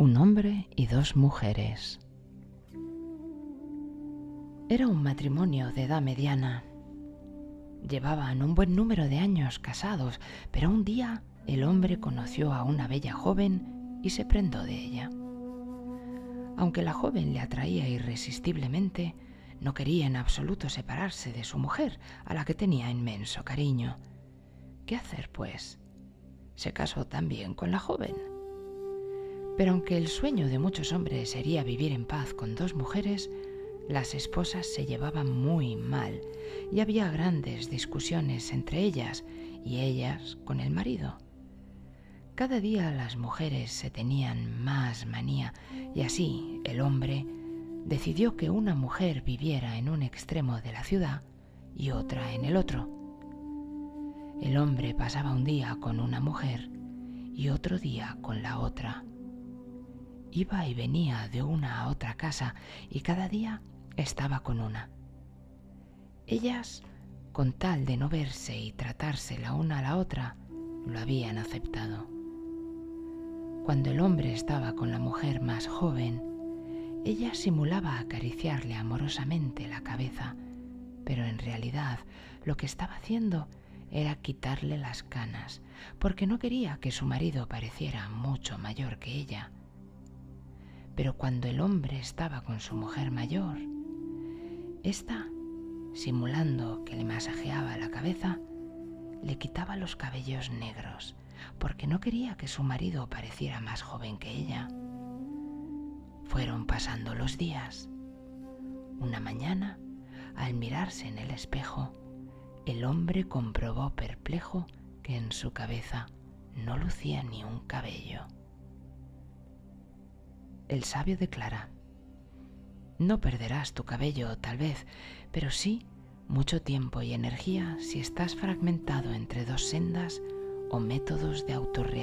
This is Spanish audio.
Un hombre y dos mujeres. Era un matrimonio de edad mediana. Llevaban un buen número de años casados, pero un día el hombre conoció a una bella joven y se prendó de ella. Aunque la joven le atraía irresistiblemente, no quería en absoluto separarse de su mujer, a la que tenía inmenso cariño. ¿Qué hacer, pues? Se casó también con la joven. Pero aunque el sueño de muchos hombres sería vivir en paz con dos mujeres, las esposas se llevaban muy mal y había grandes discusiones entre ellas y ellas con el marido. Cada día las mujeres se tenían más manía y así el hombre decidió que una mujer viviera en un extremo de la ciudad y otra en el otro. El hombre pasaba un día con una mujer y otro día con la otra. Iba y venía de una a otra casa y cada día estaba con una. Ellas, con tal de no verse y tratarse la una a la otra, lo habían aceptado. Cuando el hombre estaba con la mujer más joven, ella simulaba acariciarle amorosamente la cabeza, pero en realidad lo que estaba haciendo era quitarle las canas, porque no quería que su marido pareciera mucho mayor que ella. Pero cuando el hombre estaba con su mujer mayor, ésta, simulando que le masajeaba la cabeza, le quitaba los cabellos negros, porque no quería que su marido pareciera más joven que ella. Fueron pasando los días. Una mañana, al mirarse en el espejo, el hombre comprobó perplejo que en su cabeza no lucía ni un cabello el sabio declara, no perderás tu cabello tal vez, pero sí mucho tiempo y energía si estás fragmentado entre dos sendas o métodos de autorrealización.